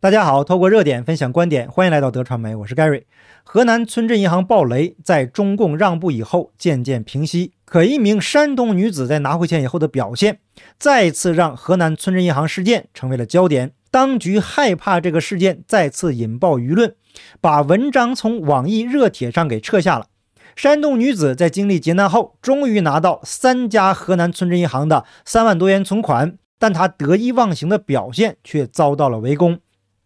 大家好，透过热点分享观点，欢迎来到德传媒，我是 Gary。河南村镇银行暴雷，在中共让步以后渐渐平息。可一名山东女子在拿回钱以后的表现，再次让河南村镇银行事件成为了焦点。当局害怕这个事件再次引爆舆论，把文章从网易热帖上给撤下了。山东女子在经历劫难后，终于拿到三家河南村镇银行的三万多元存款，但她得意忘形的表现却遭到了围攻。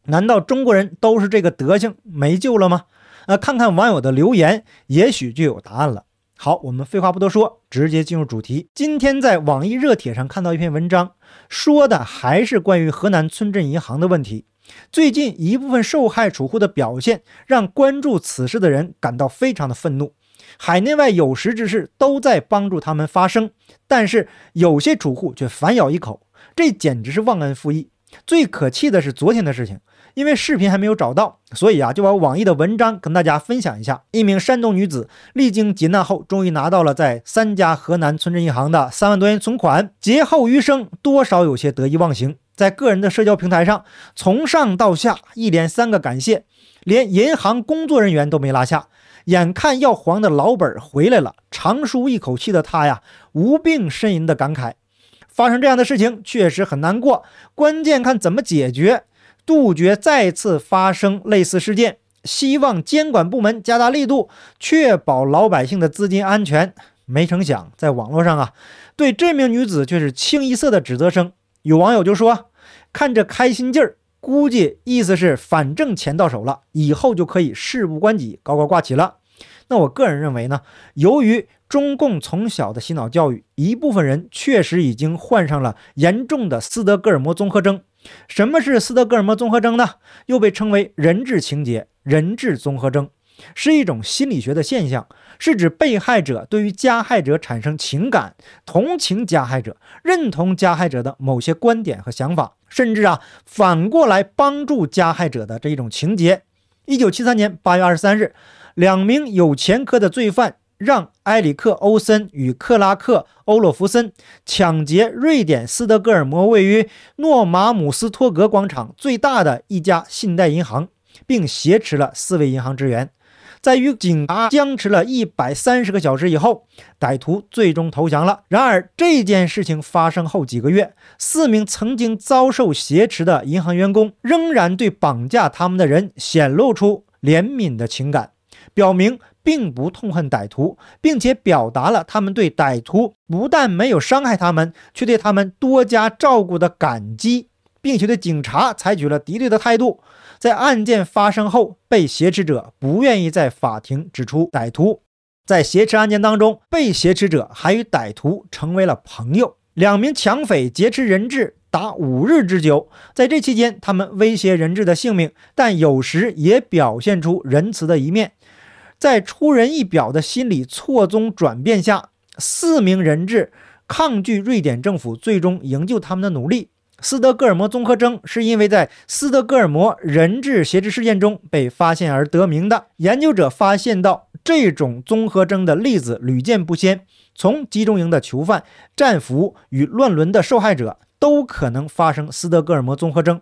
难道中国人都是这个德行，没救了吗？呃，看看网友的留言，也许就有答案了。好，我们废话不多说，直接进入主题。今天在网易热帖上看到一篇文章，说的还是关于河南村镇银行的问题。最近一部分受害储户的表现，让关注此事的人感到非常的愤怒。海内外有识之士都在帮助他们发声，但是有些储户却反咬一口，这简直是忘恩负义。最可气的是昨天的事情。因为视频还没有找到，所以啊，就把网易的文章跟大家分享一下。一名山东女子历经劫难后，终于拿到了在三家河南村镇银行的三万多元存款。劫后余生，多少有些得意忘形，在个人的社交平台上，从上到下一连三个感谢，连银行工作人员都没落下。眼看要还的老本回来了，长舒一口气的她呀，无病呻吟的感慨：发生这样的事情确实很难过，关键看怎么解决。杜绝再次发生类似事件，希望监管部门加大力度，确保老百姓的资金安全。没成想，在网络上啊，对这名女子却是清一色的指责声。有网友就说：“看这开心劲儿，估计意思是反正钱到手了，以后就可以事不关己，高高挂起了。”那我个人认为呢，由于中共从小的洗脑教育，一部分人确实已经患上了严重的斯德哥尔摩综合征。什么是斯德哥尔摩综合征呢？又被称为人质情节、人质综合征，是一种心理学的现象，是指被害者对于加害者产生情感，同情加害者，认同加害者的某些观点和想法，甚至啊反过来帮助加害者的这一种情节。一九七三年八月二十三日，两名有前科的罪犯。让埃里克·欧森与克拉克·欧洛夫森抢劫瑞典斯德哥尔摩位于诺马姆斯托格广场最大的一家信贷银行，并挟持了四位银行职员。在与警察僵持了一百三十个小时以后，歹徒最终投降了。然而，这件事情发生后几个月，四名曾经遭受挟持的银行员工仍然对绑架他们的人显露出怜悯的情感，表明。并不痛恨歹徒，并且表达了他们对歹徒不但没有伤害他们，却对他们多加照顾的感激，并且对警察采取了敌对的态度。在案件发生后，被挟持者不愿意在法庭指出歹徒。在挟持案件当中，被挟持者还与歹徒成为了朋友。两名抢匪劫持人质达五日之久，在这期间，他们威胁人质的性命，但有时也表现出仁慈的一面。在出人意表的心理错综转变下，四名人质抗拒瑞典政府最终营救他们的努力。斯德哥尔摩综合征是因为在斯德哥尔摩人质挟持事件中被发现而得名的。研究者发现到，这种综合征的例子屡见不鲜，从集中营的囚犯、战俘与乱伦的受害者都可能发生斯德哥尔摩综合征，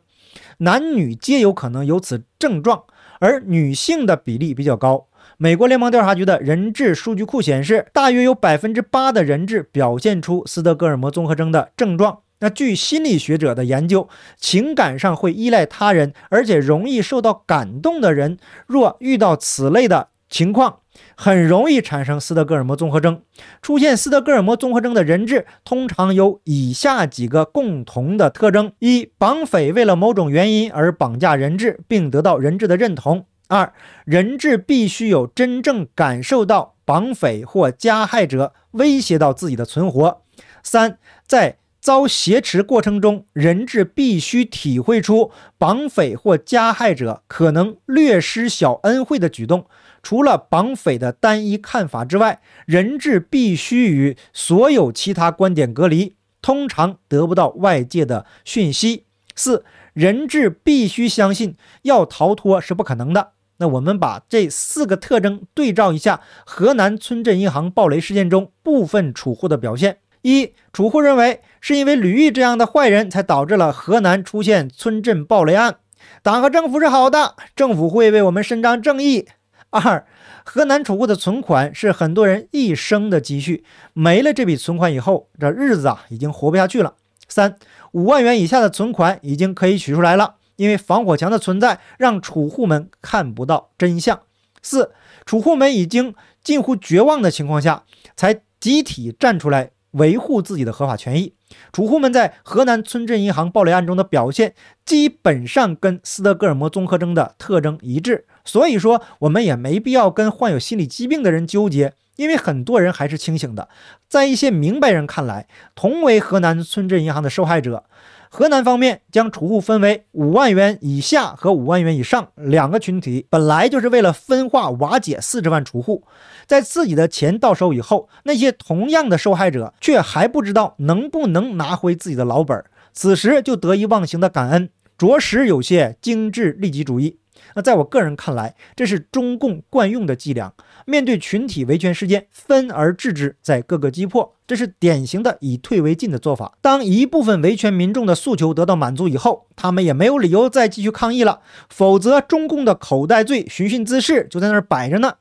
男女皆有可能有此症状，而女性的比例比较高。美国联邦调查局的人质数据库显示，大约有百分之八的人质表现出斯德哥尔摩综合征的症状。那据心理学者的研究，情感上会依赖他人，而且容易受到感动的人，若遇到此类的情况，很容易产生斯德哥尔摩综合征。出现斯德哥尔摩综合征的人质，通常有以下几个共同的特征：一、绑匪为了某种原因而绑架人质，并得到人质的认同。二人质必须有真正感受到绑匪或加害者威胁到自己的存活。三，在遭挟持过程中，人质必须体会出绑匪或加害者可能略施小恩惠的举动。除了绑匪的单一看法之外，人质必须与所有其他观点隔离，通常得不到外界的讯息。四，人质必须相信要逃脱是不可能的。那我们把这四个特征对照一下，河南村镇银行暴雷事件中部分储户的表现：一、储户认为是因为吕毅这样的坏人才导致了河南出现村镇暴雷案，党和政府是好的，政府会为我们伸张正义。二，河南储户的存款是很多人一生的积蓄，没了这笔存款以后，这日子啊已经活不下去了。三，五万元以下的存款已经可以取出来了，因为防火墙的存在让储户们看不到真相。四，储户们已经近乎绝望的情况下，才集体站出来维护自己的合法权益。储户们在河南村镇银行暴雷案中的表现，基本上跟斯德哥尔摩综合征的特征一致。所以说，我们也没必要跟患有心理疾病的人纠结，因为很多人还是清醒的。在一些明白人看来，同为河南村镇银行的受害者，河南方面将储户分为五万元以下和五万元以上两个群体，本来就是为了分化瓦解四十万储户。在自己的钱到手以后，那些同样的受害者却还不知道能不能拿回自己的老本，此时就得意忘形的感恩，着实有些精致利己主义。那在我个人看来，这是中共惯用的伎俩。面对群体维权事件，分而治之，在各个击破，这是典型的以退为进的做法。当一部分维权民众的诉求得到满足以后，他们也没有理由再继续抗议了。否则，中共的口袋罪、寻衅滋事就在那儿摆着呢。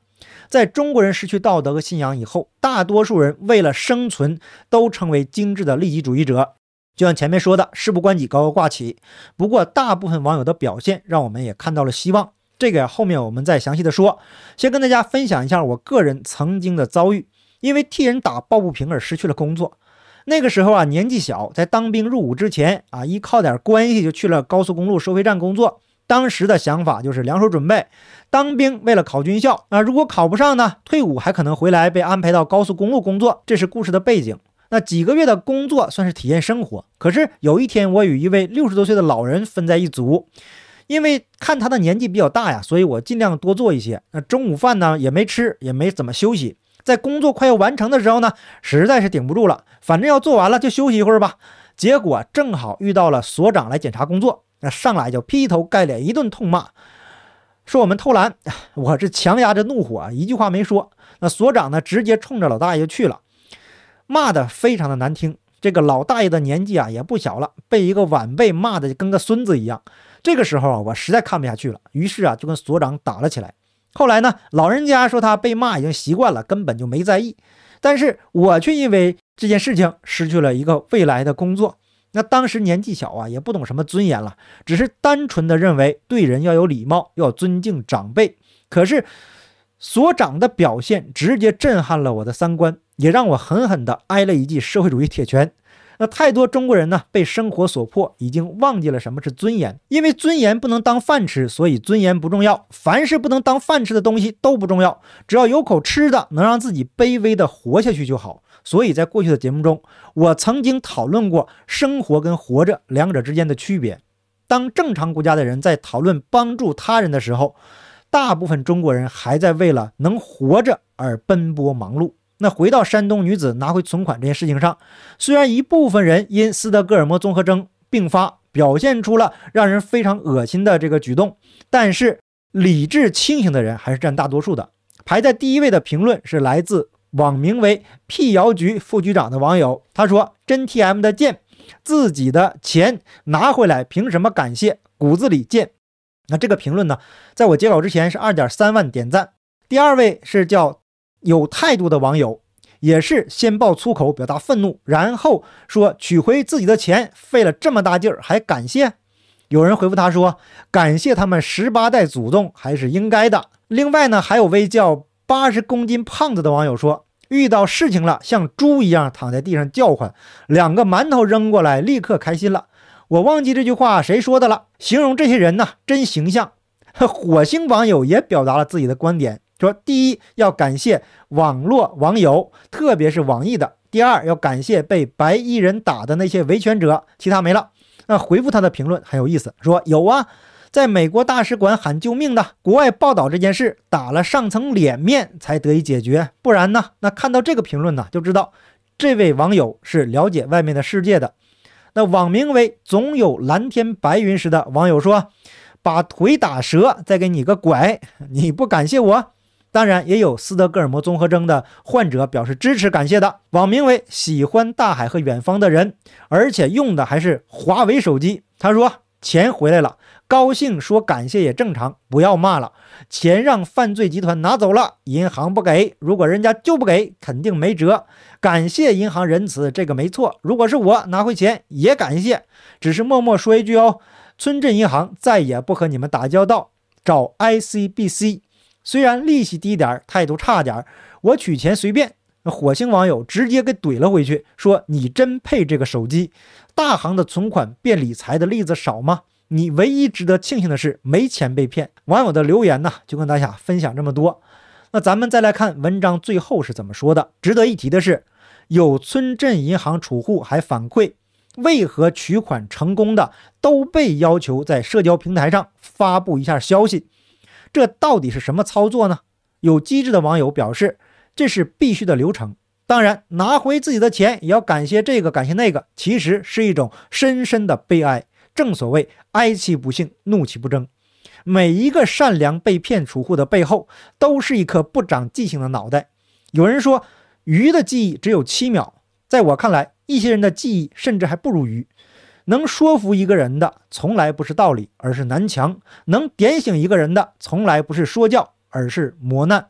在中国人失去道德和信仰以后，大多数人为了生存，都成为精致的利己主义者。就像前面说的，事不关己，高高挂起。不过，大部分网友的表现让我们也看到了希望。这个后面我们再详细的说。先跟大家分享一下我个人曾经的遭遇，因为替人打抱不平而失去了工作。那个时候啊，年纪小，在当兵入伍之前啊，依靠点关系就去了高速公路收费站工作。当时的想法就是两手准备，当兵为了考军校啊，如果考不上呢，退伍还可能回来被安排到高速公路工作。这是故事的背景。那几个月的工作算是体验生活，可是有一天我与一位六十多岁的老人分在一组，因为看他的年纪比较大呀，所以我尽量多做一些。那中午饭呢也没吃，也没怎么休息。在工作快要完成的时候呢，实在是顶不住了，反正要做完了就休息一会儿吧。结果正好遇到了所长来检查工作，那上来就劈头盖脸一顿痛骂，说我们偷懒。我是强压着怒火，一句话没说。那所长呢，直接冲着老大爷就去了。骂的非常的难听，这个老大爷的年纪啊也不小了，被一个晚辈骂的跟个孙子一样。这个时候啊，我实在看不下去了，于是啊就跟所长打了起来。后来呢，老人家说他被骂已经习惯了，根本就没在意。但是我却因为这件事情失去了一个未来的工作。那当时年纪小啊，也不懂什么尊严了，只是单纯的认为对人要有礼貌，要尊敬长辈。可是所长的表现直接震撼了我的三观。也让我狠狠地挨了一记社会主义铁拳。那太多中国人呢，被生活所迫，已经忘记了什么是尊严。因为尊严不能当饭吃，所以尊严不重要。凡是不能当饭吃的东西都不重要，只要有口吃的，能让自己卑微的活下去就好。所以在过去的节目中，我曾经讨论过生活跟活着两者之间的区别。当正常国家的人在讨论帮助他人的时候，大部分中国人还在为了能活着而奔波忙碌。那回到山东女子拿回存款这件事情上，虽然一部分人因斯德哥尔摩综合征并发表现出了让人非常恶心的这个举动，但是理智清醒的人还是占大多数的。排在第一位的评论是来自网名为“辟谣局副局长”的网友，他说：“真 T M 的贱，自己的钱拿回来凭什么感谢？骨子里贱。”那这个评论呢，在我截稿之前是二点三万点赞。第二位是叫。有态度的网友也是先爆粗口表达愤怒，然后说取回自己的钱费了这么大劲儿还感谢。有人回复他说感谢他们十八代祖宗还是应该的。另外呢，还有位叫八十公斤胖子的网友说遇到事情了像猪一样躺在地上叫唤，两个馒头扔过来立刻开心了。我忘记这句话谁说的了，形容这些人呢真形象。火星网友也表达了自己的观点。说第一要感谢网络网友，特别是网易的。第二要感谢被白衣人打的那些维权者，其他没了。那回复他的评论很有意思，说有啊，在美国大使馆喊救命的，国外报道这件事打了上层脸面才得以解决，不然呢？那看到这个评论呢，就知道这位网友是了解外面的世界的。那网名为总有蓝天白云时的网友说，把腿打折再给你个拐，你不感谢我？当然，也有斯德哥尔摩综合征的患者表示支持、感谢的。网名为“喜欢大海和远方的人”，而且用的还是华为手机。他说：“钱回来了，高兴说感谢也正常，不要骂了。钱让犯罪集团拿走了，银行不给，如果人家就不给，肯定没辙。感谢银行仁慈，这个没错。如果是我拿回钱，也感谢，只是默默说一句哦，村镇银行再也不和你们打交道，找 ICBC。虽然利息低点，态度差点，我取钱随便。火星网友直接给怼了回去，说你真配这个手机。大行的存款变理财的例子少吗？你唯一值得庆幸的是没钱被骗。网友的留言呢，就跟大家分享这么多。那咱们再来看文章最后是怎么说的。值得一提的是，有村镇银行储户还反馈，为何取款成功的都被要求在社交平台上发布一下消息？这到底是什么操作呢？有机智的网友表示，这是必须的流程。当然，拿回自己的钱也要感谢这个，感谢那个，其实是一种深深的悲哀。正所谓哀其不幸，怒其不争。每一个善良被骗储户的背后，都是一颗不长记性的脑袋。有人说，鱼的记忆只有七秒，在我看来，一些人的记忆甚至还不如鱼。能说服一个人的，从来不是道理，而是南墙；能点醒一个人的，从来不是说教，而是磨难。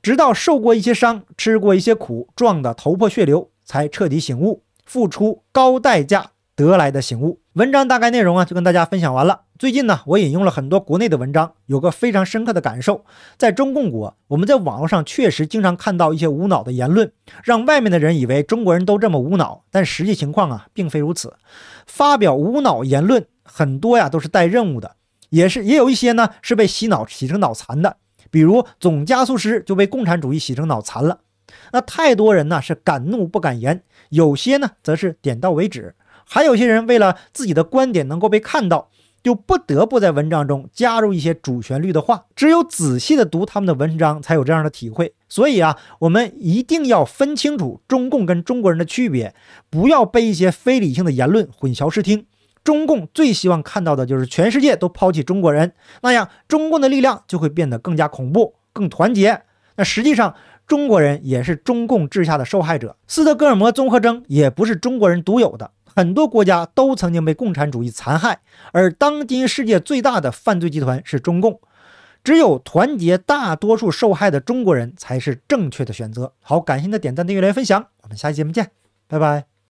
直到受过一些伤，吃过一些苦，撞得头破血流，才彻底醒悟，付出高代价得来的醒悟。文章大概内容啊，就跟大家分享完了。最近呢，我引用了很多国内的文章，有个非常深刻的感受：在中共国，我们在网络上确实经常看到一些无脑的言论，让外面的人以为中国人都这么无脑，但实际情况啊，并非如此。发表无脑言论很多呀，都是带任务的，也是也有一些呢是被洗脑洗成脑残的。比如总加速师就被共产主义洗成脑残了，那太多人呢是敢怒不敢言，有些呢则是点到为止，还有些人为了自己的观点能够被看到，就不得不在文章中加入一些主旋律的话。只有仔细的读他们的文章，才有这样的体会。所以啊，我们一定要分清楚中共跟中国人的区别，不要被一些非理性的言论混淆视听。中共最希望看到的就是全世界都抛弃中国人，那样中共的力量就会变得更加恐怖、更团结。那实际上，中国人也是中共治下的受害者。斯德哥尔摩综合征也不是中国人独有的，很多国家都曾经被共产主义残害。而当今世界最大的犯罪集团是中共，只有团结大多数受害的中国人才是正确的选择。好，感谢您的点赞、订阅、留言、分享，我们下期节目见，拜拜。